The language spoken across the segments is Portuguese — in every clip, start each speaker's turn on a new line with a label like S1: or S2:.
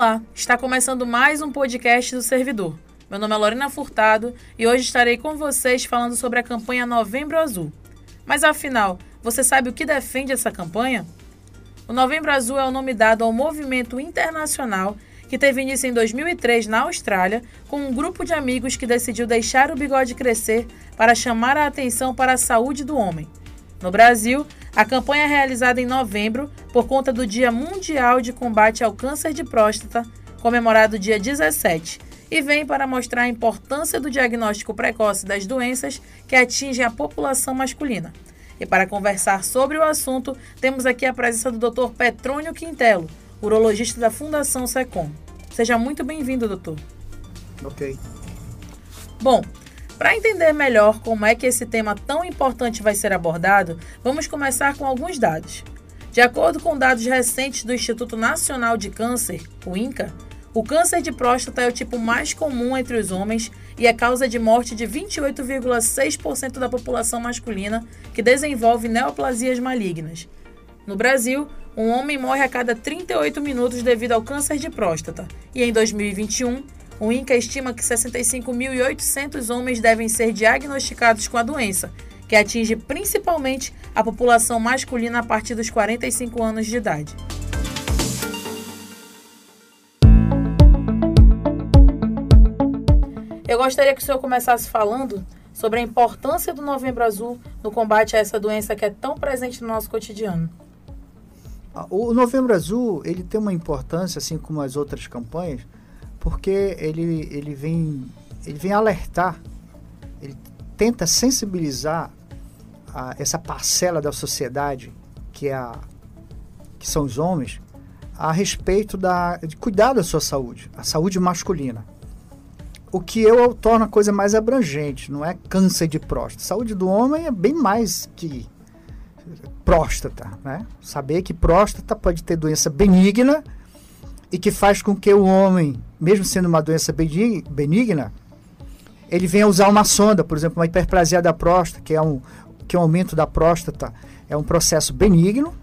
S1: Olá, está começando mais um podcast do Servidor. Meu nome é Lorena Furtado e hoje estarei com vocês falando sobre a campanha Novembro Azul. Mas afinal, você sabe o que defende essa campanha? O Novembro Azul é o nome dado ao movimento internacional que teve início em 2003 na Austrália, com um grupo de amigos que decidiu deixar o bigode crescer para chamar a atenção para a saúde do homem. No Brasil, a campanha é realizada em novembro por conta do Dia Mundial de Combate ao Câncer de Próstata, comemorado dia 17, e vem para mostrar a importância do diagnóstico precoce das doenças que atingem a população masculina. E para conversar sobre o assunto, temos aqui a presença do Dr. Petrônio Quintelo, urologista da Fundação Secom. Seja muito bem-vindo, doutor.
S2: Ok.
S1: Bom, para entender melhor como é que esse tema tão importante vai ser abordado, vamos começar com alguns dados. De acordo com dados recentes do Instituto Nacional de Câncer, o INCA, o câncer de próstata é o tipo mais comum entre os homens e é causa de morte de 28,6% da população masculina que desenvolve neoplasias malignas. No Brasil, um homem morre a cada 38 minutos devido ao câncer de próstata, e em 2021, o INCA estima que 65.800 homens devem ser diagnosticados com a doença, que atinge principalmente a população masculina a partir dos 45 anos de idade. Eu gostaria que o senhor começasse falando sobre a importância do Novembro Azul no combate a essa doença que é tão presente no nosso cotidiano.
S2: Ah, o Novembro Azul ele tem uma importância, assim como as outras campanhas, porque ele, ele, vem, ele vem alertar, ele tenta sensibilizar a, essa parcela da sociedade que, é a, que são os homens a respeito da, de cuidar da sua saúde, a saúde masculina o que eu torna a coisa mais abrangente, não é câncer de próstata. Saúde do homem é bem mais que próstata, né? Saber que próstata pode ter doença benigna e que faz com que o homem, mesmo sendo uma doença benigna, ele venha usar uma sonda, por exemplo, uma hiperplasia da próstata, que é um que é um aumento da próstata é um processo benigno,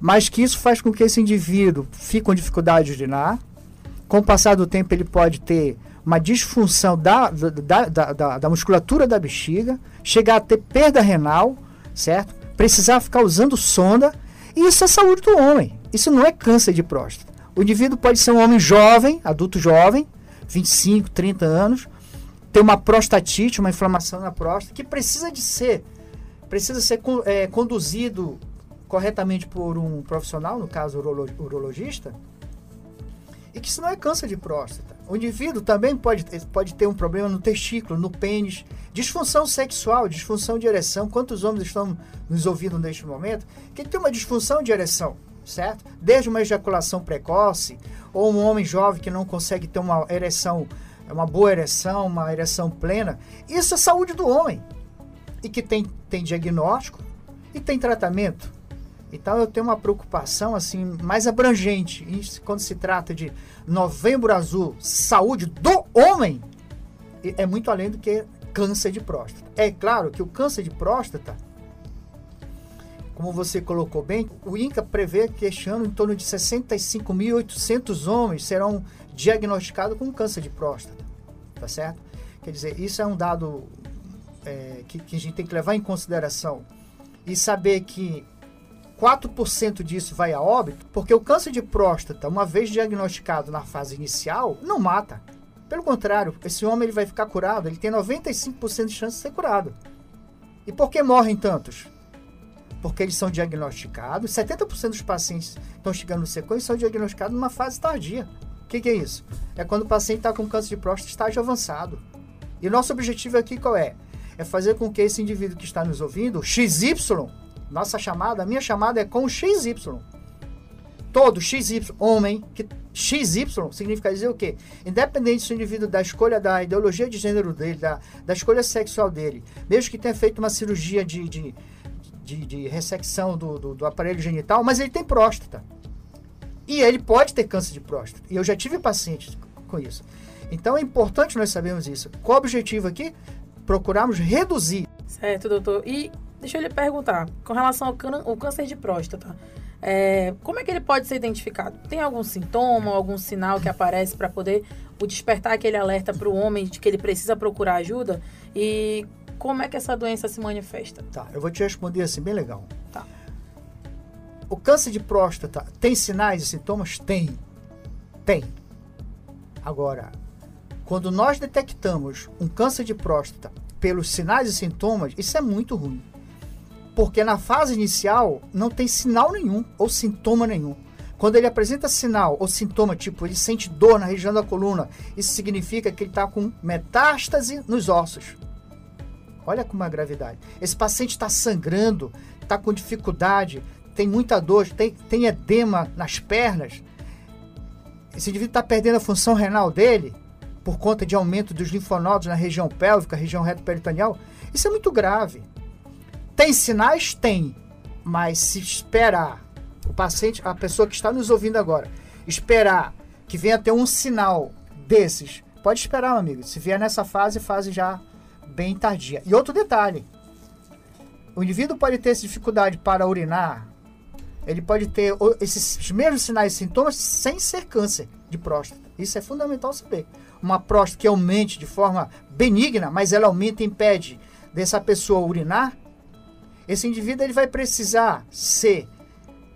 S2: mas que isso faz com que esse indivíduo fique com dificuldade de urinar. Com o passar do tempo, ele pode ter uma disfunção da, da, da, da, da musculatura da bexiga, chegar a ter perda renal, certo? Precisar ficar usando sonda. E isso é saúde do homem. Isso não é câncer de próstata. O indivíduo pode ser um homem jovem, adulto jovem, 25, 30 anos, ter uma prostatite, uma inflamação na próstata, que precisa de ser, precisa ser é, conduzido corretamente por um profissional, no caso urologista, e que isso não é câncer de próstata. O indivíduo também pode, pode ter um problema no testículo, no pênis, disfunção sexual, disfunção de ereção. Quantos homens estão nos ouvindo neste momento que tem uma disfunção de ereção, certo? Desde uma ejaculação precoce, ou um homem jovem que não consegue ter uma ereção, uma boa ereção, uma ereção plena. Isso é saúde do homem. E que tem, tem diagnóstico e tem tratamento. Então eu tenho uma preocupação assim mais abrangente Isso, quando se trata de Novembro Azul, saúde do homem, é muito além do que câncer de próstata. É claro que o câncer de próstata, como você colocou bem, o INCA prevê que este ano em torno de 65.800 homens serão diagnosticados com câncer de próstata, tá certo? Quer dizer, isso é um dado é, que, que a gente tem que levar em consideração e saber que 4% disso vai a óbito, porque o câncer de próstata, uma vez diagnosticado na fase inicial, não mata. Pelo contrário, esse homem ele vai ficar curado, ele tem 95% de chance de ser curado. E por que morrem tantos? Porque eles são diagnosticados, 70% dos pacientes estão chegando no sequência são diagnosticados numa fase tardia. O que, que, é isso? É quando o paciente está com câncer de próstata estágio avançado. E o nosso objetivo aqui qual é? É fazer com que esse indivíduo que está nos ouvindo, XY, nossa chamada, a minha chamada é com XY. Todo XY, homem, que XY significa dizer o quê? Independente se o indivíduo da escolha da ideologia de gênero dele, da, da escolha sexual dele, mesmo que tenha feito uma cirurgia de, de, de, de ressecção do, do, do aparelho genital, mas ele tem próstata. E ele pode ter câncer de próstata. E eu já tive pacientes com isso. Então é importante nós sabermos isso. Qual o objetivo aqui? Procurarmos reduzir.
S1: Certo, doutor. E Deixa eu lhe perguntar, com relação ao, ao câncer de próstata, é, como é que ele pode ser identificado? Tem algum sintoma, algum sinal que aparece para poder o despertar aquele alerta para o homem de que ele precisa procurar ajuda? E como é que essa doença se manifesta?
S2: Tá, eu vou te responder assim, bem legal.
S1: Tá.
S2: O câncer de próstata tem sinais e sintomas? Tem. Tem. Agora, quando nós detectamos um câncer de próstata pelos sinais e sintomas, isso é muito ruim. Porque na fase inicial não tem sinal nenhum ou sintoma nenhum. Quando ele apresenta sinal ou sintoma, tipo ele sente dor na região da coluna, isso significa que ele está com metástase nos ossos. Olha como é a gravidade. Esse paciente está sangrando, está com dificuldade, tem muita dor, tem, tem edema nas pernas. Esse indivíduo está perdendo a função renal dele por conta de aumento dos linfonodos na região pélvica, região reto-peritoneal. Isso é muito grave. Tem sinais? Tem. Mas se esperar, o paciente, a pessoa que está nos ouvindo agora, esperar que venha ter um sinal desses, pode esperar, meu amigo. Se vier nessa fase, fase já bem tardia. E outro detalhe: o indivíduo pode ter dificuldade para urinar, ele pode ter esses mesmos sinais e sintomas sem ser câncer de próstata. Isso é fundamental saber. Uma próstata que aumente de forma benigna, mas ela aumenta e impede dessa pessoa urinar, esse indivíduo ele vai precisar ser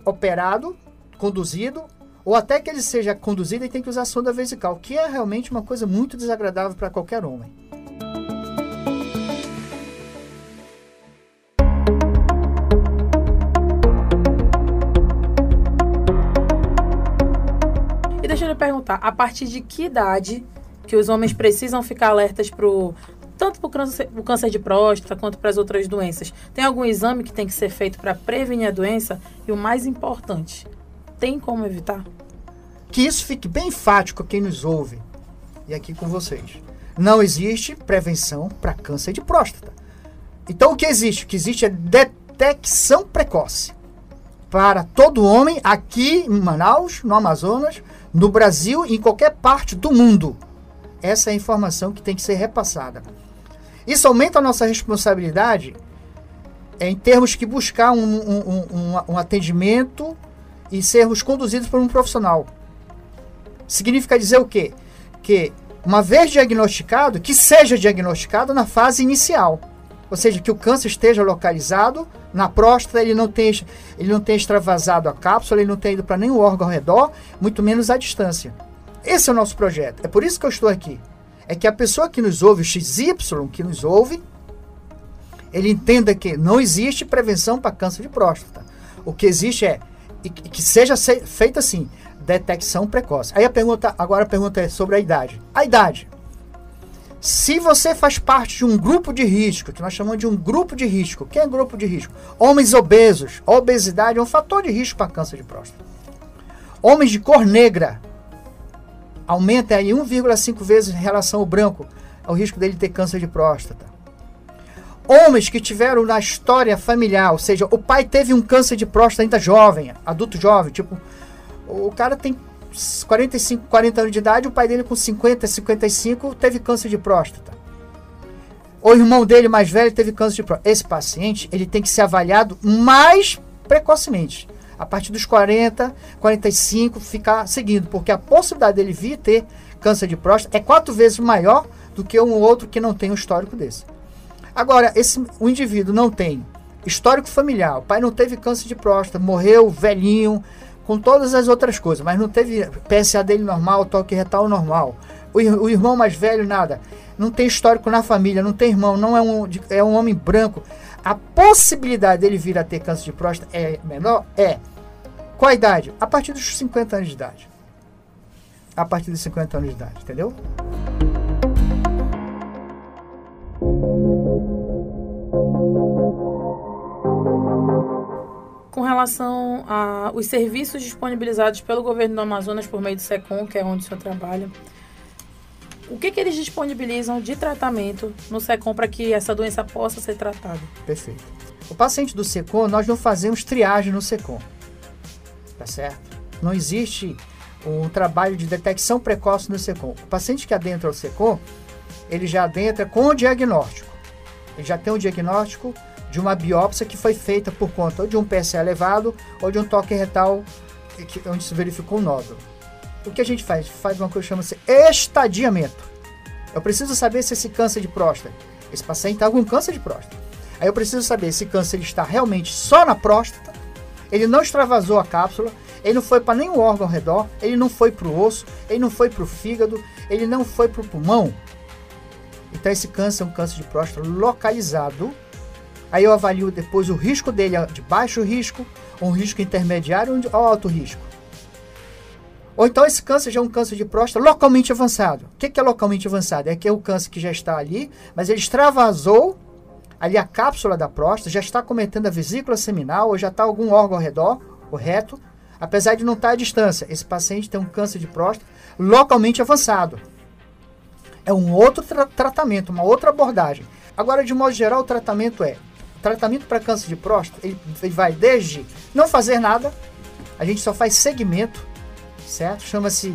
S2: operado, conduzido, ou até que ele seja conduzido e tem que usar sonda vesical, que é realmente uma coisa muito desagradável para qualquer homem.
S1: E deixa eu lhe perguntar, a partir de que idade que os homens precisam ficar alertas pro tanto para o câncer, o câncer de próstata quanto para as outras doenças. Tem algum exame que tem que ser feito para prevenir a doença? E o mais importante, tem como evitar?
S2: Que isso fique bem enfático a quem nos ouve e aqui com vocês. Não existe prevenção para câncer de próstata. Então o que existe? O que existe é detecção precoce para todo homem aqui em Manaus, no Amazonas, no Brasil em qualquer parte do mundo. Essa é a informação que tem que ser repassada. Isso aumenta a nossa responsabilidade em termos que buscar um, um, um, um atendimento e sermos conduzidos por um profissional. Significa dizer o quê? Que uma vez diagnosticado, que seja diagnosticado na fase inicial. Ou seja, que o câncer esteja localizado na próstata, ele não tenha, ele não tenha extravasado a cápsula, ele não tenha ido para nenhum órgão ao redor, muito menos à distância. Esse é o nosso projeto. É por isso que eu estou aqui é que a pessoa que nos ouve, o XY que nos ouve, ele entenda que não existe prevenção para câncer de próstata. O que existe é que seja feita assim, detecção precoce. Aí a pergunta, agora a pergunta é sobre a idade. A idade. Se você faz parte de um grupo de risco, que nós chamamos de um grupo de risco, quem é grupo de risco? Homens obesos. Obesidade é um fator de risco para câncer de próstata. Homens de cor negra, aumenta aí 1,5 vezes em relação ao branco, ao risco dele ter câncer de próstata. Homens que tiveram na história familiar, ou seja, o pai teve um câncer de próstata ainda jovem, adulto jovem, tipo, o cara tem 45, 40 anos de idade, o pai dele com 50, 55 teve câncer de próstata. O irmão dele mais velho teve câncer de próstata. Esse paciente, ele tem que ser avaliado mais precocemente a partir dos 40, 45, ficar seguindo, porque a possibilidade dele vir ter câncer de próstata é quatro vezes maior do que um outro que não tem um histórico desse. Agora, esse, o indivíduo não tem histórico familiar, o pai não teve câncer de próstata, morreu velhinho, com todas as outras coisas, mas não teve PSA dele normal, toque retal normal. O, o irmão mais velho, nada. Não tem histórico na família, não tem irmão, não é um, é um homem branco a possibilidade dele vir a ter câncer de próstata é menor? É. Qual a idade? A partir dos 50 anos de idade. A partir dos 50 anos de idade, entendeu?
S1: Com relação aos serviços disponibilizados pelo governo do Amazonas por meio do SECOM, que é onde o senhor trabalha, o que, que eles disponibilizam de tratamento no SECOM para que essa doença possa ser tratada?
S2: Perfeito. O paciente do SECOM, nós não fazemos triagem no SECOM. Tá certo? Não existe um trabalho de detecção precoce no SECOM. O paciente que adentra o SECOM, ele já adentra com o diagnóstico. Ele já tem um diagnóstico de uma biópsia que foi feita por conta ou de um PSA elevado ou de um toque retal onde se verificou um nódulo. O que a gente faz? Faz uma coisa que chama-se estadiamento. Eu preciso saber se esse câncer de próstata, esse paciente está com câncer de próstata. Aí eu preciso saber se câncer está realmente só na próstata, ele não extravasou a cápsula, ele não foi para nenhum órgão ao redor, ele não foi para o osso, ele não foi para o fígado, ele não foi para o pulmão. Então esse câncer é um câncer de próstata localizado. Aí eu avalio depois o risco dele de baixo risco, um risco intermediário ou alto risco. Ou então esse câncer já é um câncer de próstata localmente avançado. O que é localmente avançado? É que é o câncer que já está ali, mas ele extravasou ali a cápsula da próstata, já está cometendo a vesícula seminal, ou já está algum órgão ao redor, o reto, apesar de não estar à distância. Esse paciente tem um câncer de próstata localmente avançado. É um outro tra tratamento, uma outra abordagem. Agora, de modo geral, o tratamento é tratamento para câncer de próstata, ele, ele vai desde não fazer nada, a gente só faz segmento, certo? Chama-se,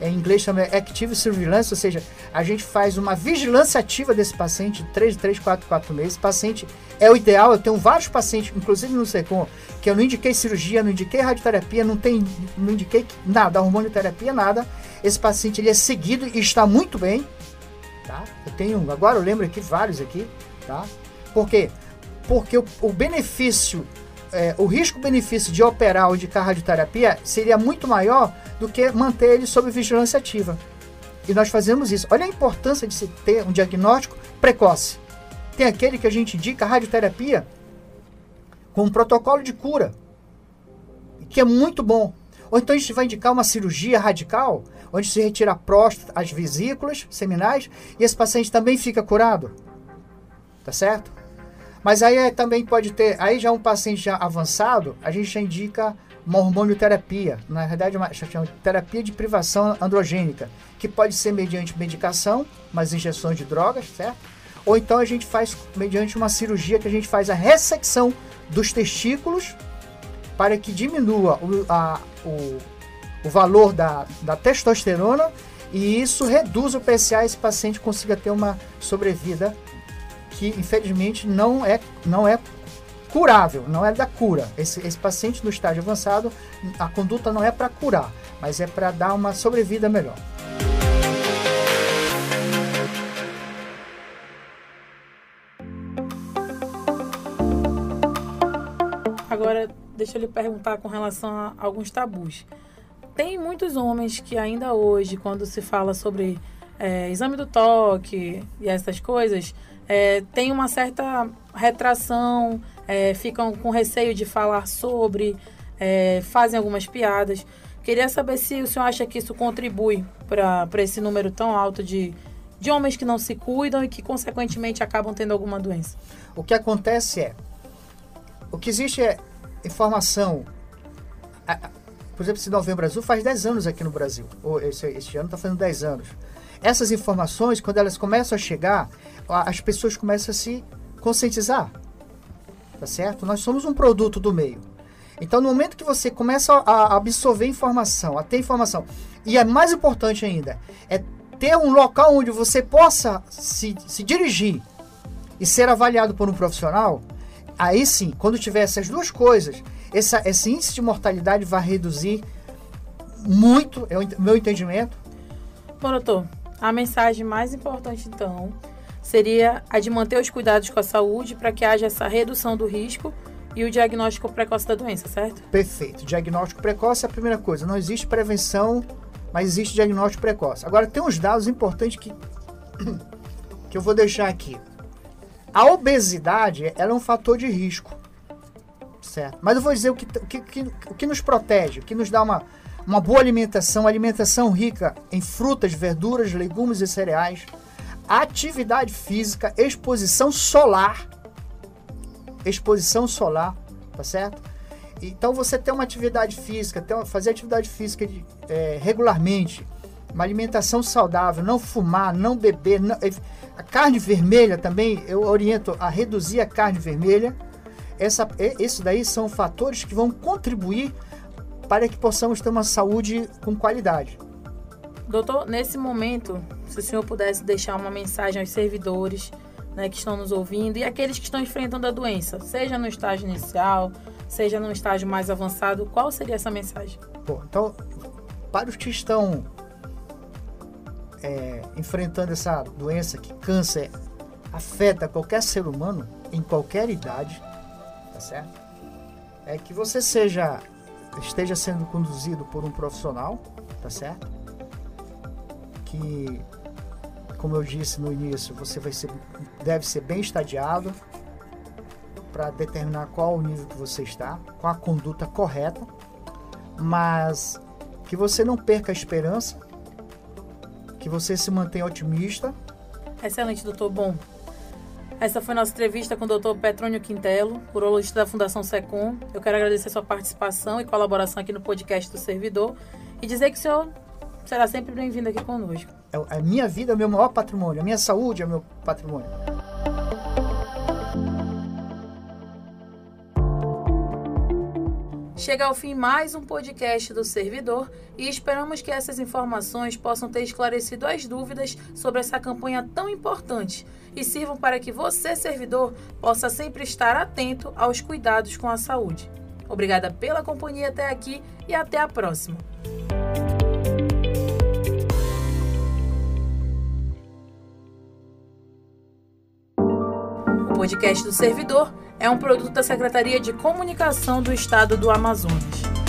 S2: em inglês chama Active Surveillance, ou seja, a gente faz uma vigilância ativa desse paciente de 3, 3, 4, 4 meses. Paciente é o ideal, eu tenho vários pacientes, inclusive no SECOM, que eu não indiquei cirurgia, não indiquei radioterapia, não, tem, não indiquei nada, hormonioterapia, nada. Esse paciente ele é seguido e está muito bem, tá? Eu tenho, agora eu lembro aqui vários aqui, tá? Por quê? Porque o, o benefício é, o risco-benefício de operar ou de radioterapia seria muito maior do que manter ele sob vigilância ativa. E nós fazemos isso. Olha a importância de se ter um diagnóstico precoce. Tem aquele que a gente indica radioterapia com um protocolo de cura, que é muito bom. Ou então a gente vai indicar uma cirurgia radical, onde se retira a próstata, as vesículas seminais, e esse paciente também fica curado. Tá certo? Mas aí é, também pode ter, aí já um paciente já avançado, a gente já indica uma hormonioterapia, na verdade uma chama terapia de privação androgênica, que pode ser mediante medicação, umas injeções de drogas, certo? Ou então a gente faz mediante uma cirurgia que a gente faz a ressecção dos testículos para que diminua o, a, o, o valor da, da testosterona e isso reduz o PSA e esse paciente consiga ter uma sobrevida que infelizmente não é, não é curável, não é da cura. Esse, esse paciente no estágio avançado, a conduta não é para curar, mas é para dar uma sobrevida melhor.
S1: Agora, deixa eu lhe perguntar com relação a alguns tabus. Tem muitos homens que ainda hoje, quando se fala sobre é, exame do toque e essas coisas, é, tem uma certa retração, é, ficam com receio de falar sobre, é, fazem algumas piadas. Queria saber se o senhor acha que isso contribui para esse número tão alto de, de homens que não se cuidam e que, consequentemente, acabam tendo alguma doença.
S2: O que acontece é, o que existe é informação. Por exemplo, esse Novembro Azul faz 10 anos aqui no Brasil. Ou esse, esse ano está fazendo 10 anos. Essas informações, quando elas começam a chegar, as pessoas começam a se conscientizar. Tá certo? Nós somos um produto do meio. Então, no momento que você começa a absorver informação, a ter informação, e é mais importante ainda, é ter um local onde você possa se, se dirigir e ser avaliado por um profissional, aí sim, quando tiver essas duas coisas, essa, esse índice de mortalidade vai reduzir muito, é o meu entendimento.
S1: Bom, doutor, a mensagem mais importante, então, seria a de manter os cuidados com a saúde para que haja essa redução do risco e o diagnóstico precoce da doença, certo?
S2: Perfeito. Diagnóstico precoce é a primeira coisa. Não existe prevenção, mas existe diagnóstico precoce. Agora, tem uns dados importantes que, que eu vou deixar aqui. A obesidade ela é um fator de risco, certo? Mas eu vou dizer o que, o que, o que nos protege, o que nos dá uma, uma boa alimentação, alimentação rica em frutas, verduras, legumes e cereais, atividade física, exposição solar. Exposição solar, tá certo? Então você ter uma atividade física, ter fazer atividade física de, é, regularmente, uma alimentação saudável, não fumar, não beber, não, a carne vermelha também eu oriento a reduzir a carne vermelha. Essa, isso daí são fatores que vão contribuir para que possamos ter uma saúde com qualidade.
S1: Doutor, nesse momento, se o senhor pudesse deixar uma mensagem aos servidores né, que estão nos ouvindo e aqueles que estão enfrentando a doença, seja no estágio inicial, seja no estágio mais avançado, qual seria essa mensagem?
S2: Bom, então, para os que estão é, enfrentando essa doença que câncer afeta qualquer ser humano em qualquer idade, tá certo? É que você seja esteja sendo conduzido por um profissional, tá certo? Que como eu disse no início, você vai ser, deve ser bem estadiado para determinar qual o nível que você está, qual a conduta correta, mas que você não perca a esperança, que você se mantenha otimista.
S1: Excelente, doutor. Bom, essa foi nossa entrevista com o doutor Petrônio Quintelo, urologista da Fundação Secom. Eu quero agradecer sua participação e colaboração aqui no podcast do Servidor e dizer que o senhor será sempre bem-vindo aqui conosco.
S2: É a minha vida é o meu maior patrimônio, a minha saúde é o meu patrimônio.
S1: Chega ao fim mais um podcast do Servidor e esperamos que essas informações possam ter esclarecido as dúvidas sobre essa campanha tão importante e sirvam para que você, servidor, possa sempre estar atento aos cuidados com a saúde. Obrigada pela companhia até aqui e até a próxima. Podcast do servidor é um produto da Secretaria de Comunicação do Estado do Amazonas.